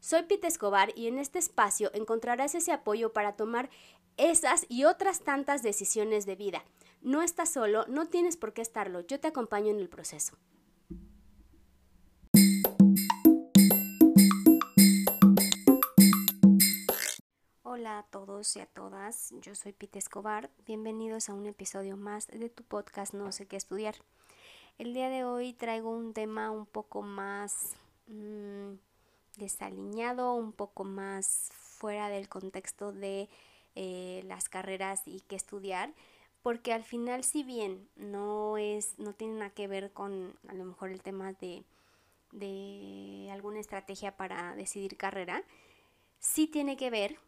Soy Pete Escobar y en este espacio encontrarás ese apoyo para tomar esas y otras tantas decisiones de vida. No estás solo, no tienes por qué estarlo, yo te acompaño en el proceso. Hola a todos y a todas, yo soy Pete Escobar, bienvenidos a un episodio más de tu podcast No sé qué estudiar. El día de hoy traigo un tema un poco más... Mmm, desaliñado, un poco más fuera del contexto de eh, las carreras y qué estudiar, porque al final si bien no es, no tiene nada que ver con a lo mejor el tema de, de alguna estrategia para decidir carrera, sí tiene que ver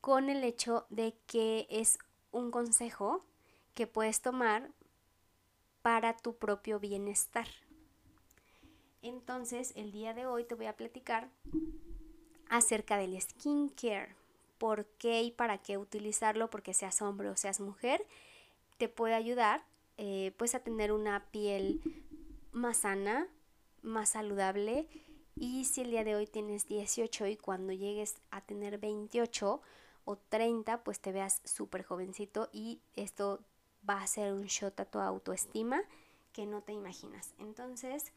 con el hecho de que es un consejo que puedes tomar para tu propio bienestar. Entonces, el día de hoy te voy a platicar acerca del skincare. ¿Por qué y para qué utilizarlo? Porque seas hombre o seas mujer, te puede ayudar eh, pues a tener una piel más sana, más saludable. Y si el día de hoy tienes 18 y cuando llegues a tener 28 o 30, pues te veas súper jovencito y esto va a ser un shot a tu autoestima que no te imaginas. Entonces,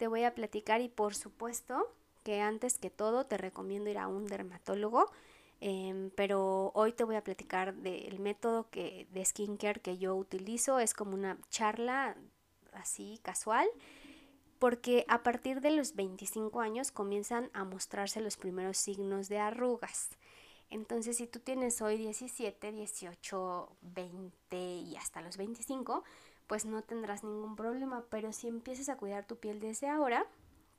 te voy a platicar y por supuesto que antes que todo te recomiendo ir a un dermatólogo. Em, pero hoy te voy a platicar del método que, de skincare que yo utilizo. Es como una charla así casual. Porque a partir de los 25 años comienzan a mostrarse los primeros signos de arrugas. Entonces, si tú tienes hoy 17, 18, 20 y hasta los 25, pues no tendrás ningún problema. Pero si empiezas a cuidar tu piel desde ahora,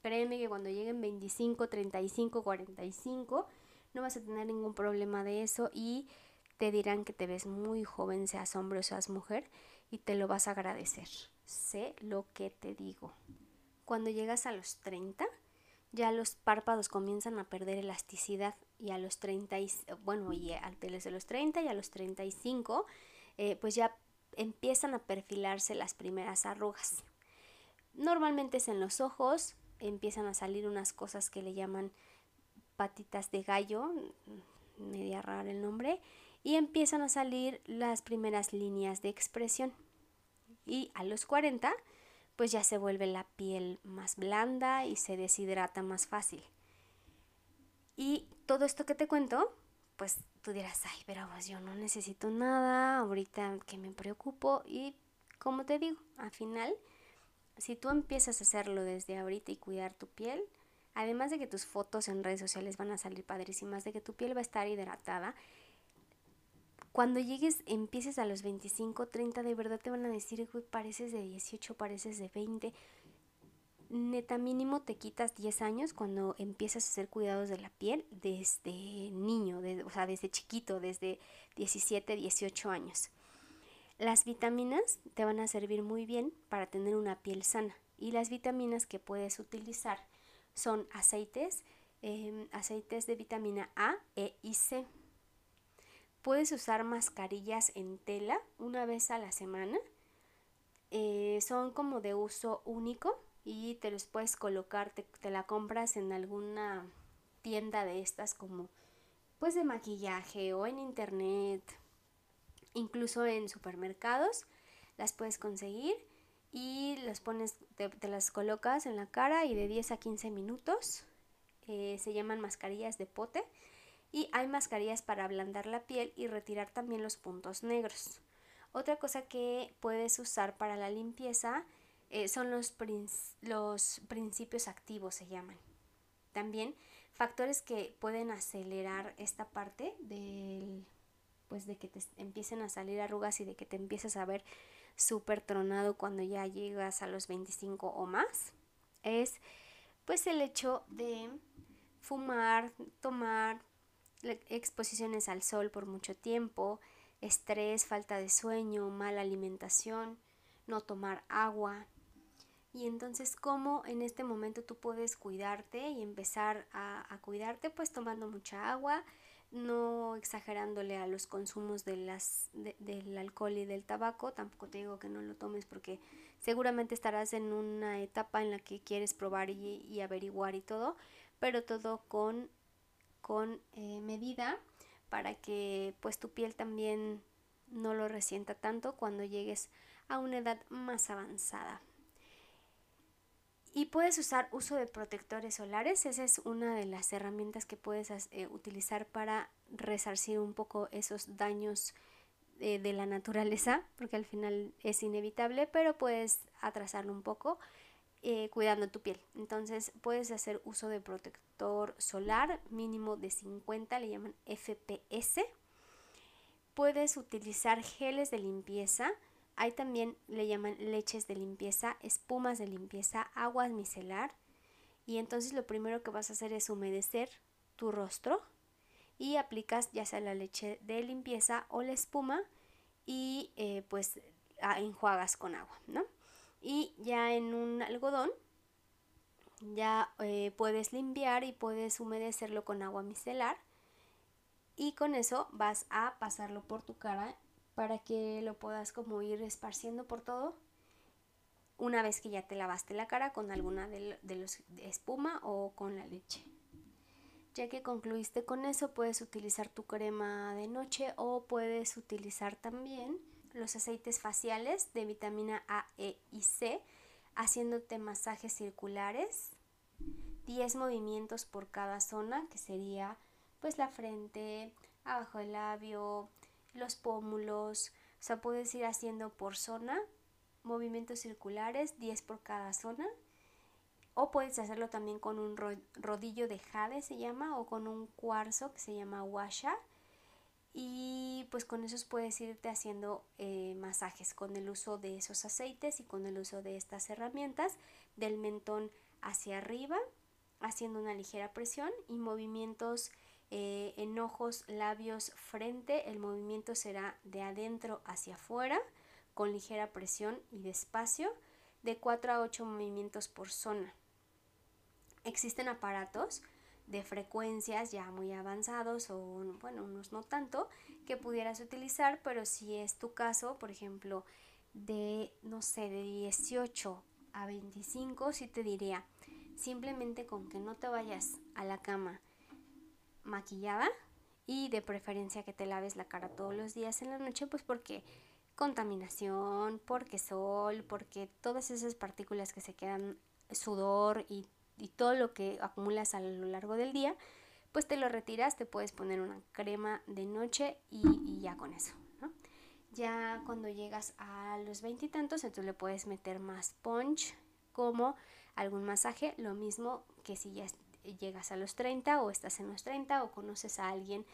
créeme que cuando lleguen 25, 35, 45, no vas a tener ningún problema de eso y te dirán que te ves muy joven, seas hombre o seas mujer, y te lo vas a agradecer. Sé lo que te digo. Cuando llegas a los 30, ya los párpados comienzan a perder elasticidad y a los 30, bueno, y desde los 30 y a los 35, eh, pues ya empiezan a perfilarse las primeras arrugas. Normalmente es en los ojos, empiezan a salir unas cosas que le llaman patitas de gallo, media rara el nombre, y empiezan a salir las primeras líneas de expresión. Y a los 40, pues ya se vuelve la piel más blanda y se deshidrata más fácil. Y todo esto que te cuento, pues tú dirás, ay, pero pues yo no necesito nada, ahorita que me preocupo y como te digo, al final, si tú empiezas a hacerlo desde ahorita y cuidar tu piel, además de que tus fotos en redes sociales van a salir padrísimas, de que tu piel va a estar hidratada, cuando llegues, empieces a los 25, 30, de verdad te van a decir, pareces de 18, pareces de 20, neta mínimo te quitas 10 años cuando empiezas a hacer cuidados de la piel desde niño, o sea, desde chiquito, desde 17, 18 años. Las vitaminas te van a servir muy bien para tener una piel sana y las vitaminas que puedes utilizar son aceites, em, aceites de vitamina A, E y C. Puedes usar mascarillas en tela una vez a la semana. Eh, son como de uso único, y te los puedes colocar, te, la compras en alguna tienda de estas como pues de maquillaje o en internet, incluso en supermercados, las puedes conseguir y las pones, te, las colocas en la cara y de 10 a 15 minutos eh, se llaman mascarillas de pote y hay mascarillas para ablandar la piel y retirar también los puntos negros. Otra cosa que puedes usar para la limpieza eh, son los, los principios activos, se llaman. También factores que pueden acelerar esta parte del, pues de que te empiecen a salir arrugas y de que te empieces a ver súper tronado cuando ya llegas a los 25 o más, es pues el hecho de fumar, tomar exposiciones al sol por mucho tiempo, estrés, falta de sueño, mala alimentación, no tomar agua. Y entonces, ¿cómo en este momento tú puedes cuidarte y empezar a, cuidarte? Pues tomando mucha agua, no exagerándole a los consumos de las, del alcohol y del tabaco. Tampoco te digo que no lo tomes porque seguramente estarás en una etapa en la que quieres probar y, averiguar y todo, pero todo con, con eh, medida para que pues tu piel también no lo resienta tanto cuando llegues a una edad más avanzada. Y puedes usar uso de protectores solares, esa es una de las herramientas que puedes eh, utilizar para resarcir un poco esos daños eh, de la naturaleza, porque al final es inevitable, pero puedes atrasarlo un poco eh, cuidando tu piel. Entonces puedes hacer uso de protector solar mínimo de 50, le llaman FPS. Puedes utilizar geles de limpieza. Hay también le llaman leches de limpieza, espumas de limpieza, aguas micelar. Y entonces lo primero que vas a hacer es humedecer tu rostro y aplicas ya sea la leche de limpieza o la espuma y eh, pues enjuagas con agua, ¿no? y ya en un algodón ya eh, puedes limpiar y puedes humedecerlo con agua micelar y con eso vas a pasarlo por tu cara para que lo puedas como ir esparciendo por todo una vez que ya te lavaste la cara con alguna de, los espuma o con la leche. Ya que concluiste con eso, puedes utilizar tu crema de noche o puedes utilizar también los aceites faciales de vitamina A, E y C, haciéndote masajes circulares, 10 movimientos por cada zona, que sería pues la frente, abajo del labio, los pómulos, o sea, puedes ir haciendo por zona movimientos circulares, 10 por cada zona. O puedes hacerlo también con un rodillo de jade, se llama, o con un cuarzo que se llama washa y pues con esos puedes irte haciendo eh, masajes con el uso de esos aceites y con el uso de estas herramientas del mentón hacia arriba haciendo una ligera presión y movimientos eh, en ojos, labios, frente. El movimiento será de adentro hacia afuera con ligera presión y despacio de 4 a 8 movimientos por zona. Existen aparatos de frecuencias ya muy avanzados o bueno, unos no tanto que pudieras utilizar, pero si es tu caso, por ejemplo, de no sé, de 18 a 25, sí te diría, simplemente con que no te vayas a la cama maquillada y de preferencia que te laves la cara todos los días en la noche, pues porque contaminación, porque sol, porque todas esas partículas que se quedan sudor y y todo lo que acumulas a lo largo del día, pues te lo retiras, te puedes poner una crema de noche y, ya con eso. Ya cuando llegas a los veintitantos, entonces le puedes meter más punch como algún masaje, lo mismo que si ya llegas a los 30 o estás en los 30 o conoces a alguien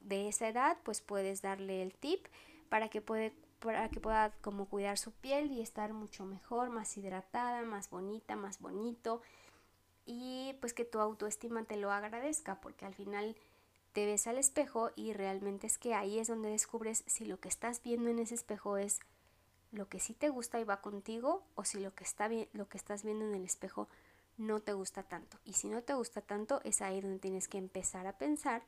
de esa edad, pues puedes darle el tip para que, puede, para que pueda como cuidar su piel y estar mucho mejor, más hidratada, más bonita, más bonito. Y pues que tu autoestima te lo agradezca porque al final te ves al espejo y realmente es que ahí es donde descubres si lo que estás viendo en ese espejo es lo que sí te gusta y va contigo o si lo que, está lo que estás viendo en el espejo no te gusta tanto. Y si no te gusta tanto es ahí donde tienes que empezar a pensar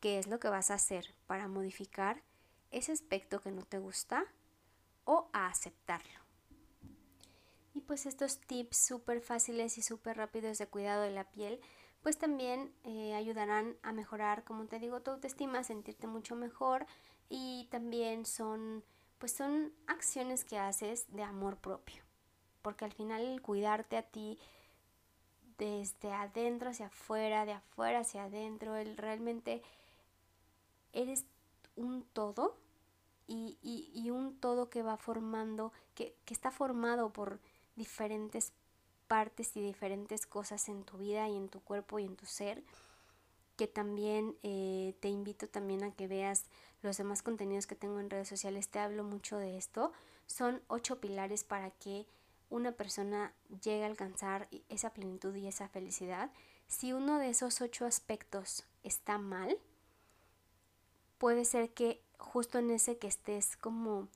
qué es lo que vas a hacer para modificar ese aspecto que no te gusta o a aceptarlo. Y pues estos tips súper fáciles y súper rápidos de cuidado de la piel, pues también eh, ayudarán a mejorar, como te digo, tu autoestima, sentirte mucho mejor y también son, pues son acciones que haces de amor propio. Porque al final el cuidarte a ti desde adentro hacia afuera, de afuera hacia adentro, el realmente eres un todo y, y, un todo que va formando, que, que está formado por diferentes partes y diferentes cosas en tu vida y en tu cuerpo y en tu ser que también eh, te invito también a que veas los demás contenidos que tengo en redes sociales, te hablo mucho de esto. Son ocho pilares para que una persona llegue a alcanzar esa plenitud y esa felicidad. Si uno de esos ocho aspectos está mal, puede ser que justo en ese que estés como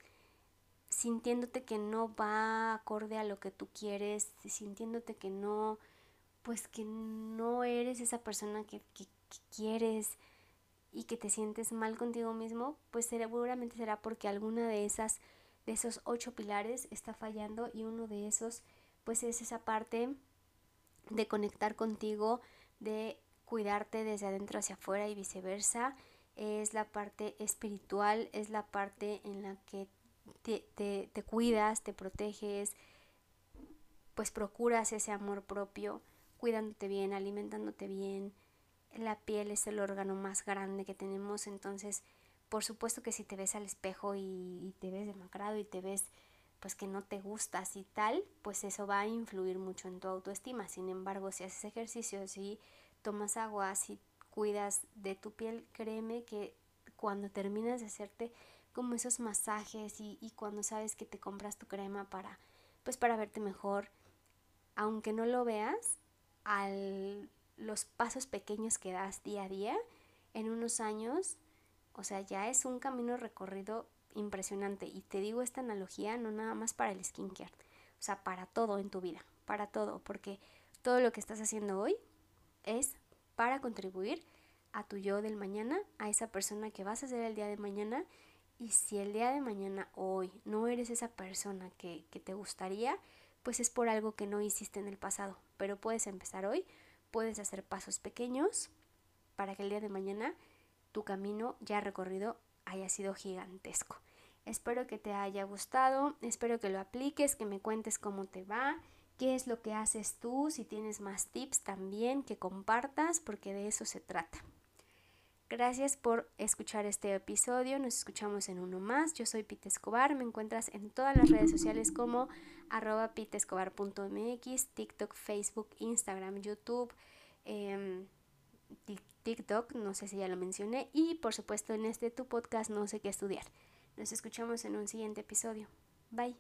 sintiéndote que no va acorde a lo que tú quieres, sintiéndote que no, pues que no eres esa persona que, que, quieres y que te sientes mal contigo mismo, pues seguramente será porque alguna de esas, de esos ocho pilares está fallando y uno de esos, pues es esa parte de conectar contigo, de cuidarte desde adentro hacia afuera y viceversa, es la parte espiritual, es la parte en la que te, te, cuidas, te proteges, pues procuras ese amor propio, cuidándote bien, alimentándote bien. La piel es el órgano más grande que tenemos, entonces por supuesto que si te ves al espejo y, y, te ves demacrado y te ves pues que no te gustas y tal, pues eso va a influir mucho en tu autoestima. Sin embargo, si haces ejercicio, si tomas agua, si cuidas de tu piel, créeme que cuando terminas de hacerte como esos masajes y, cuando sabes que te compras tu crema para, pues para verte mejor, aunque no lo veas, al los pasos pequeños que das día a día, en unos años, o sea, ya es un camino recorrido impresionante. Y te digo esta analogía no nada más para el skincare, o sea, para todo en tu vida, para todo, porque todo lo que estás haciendo hoy es para contribuir a tu yo del mañana, a esa persona que vas a ser el día de mañana y si el día de mañana, hoy, no eres esa persona que, que, te gustaría, pues es por algo que no hiciste en el pasado. Pero puedes empezar hoy, puedes hacer pasos pequeños para que el día de mañana tu camino ya recorrido haya sido gigantesco. Espero que te haya gustado, espero que lo apliques, que me cuentes cómo te va, qué es lo que haces tú, si tienes más tips también, que compartas, porque de eso se trata. Gracias por escuchar este episodio. Nos escuchamos en uno más. Yo soy Pite Escobar. Me encuentras en todas las redes sociales como arroba pitescobar.mx, TikTok, Facebook, Instagram, YouTube, em, TikTok, no sé si ya lo mencioné. Y por supuesto en este tu podcast No sé qué estudiar. Nos escuchamos en un siguiente episodio. Bye.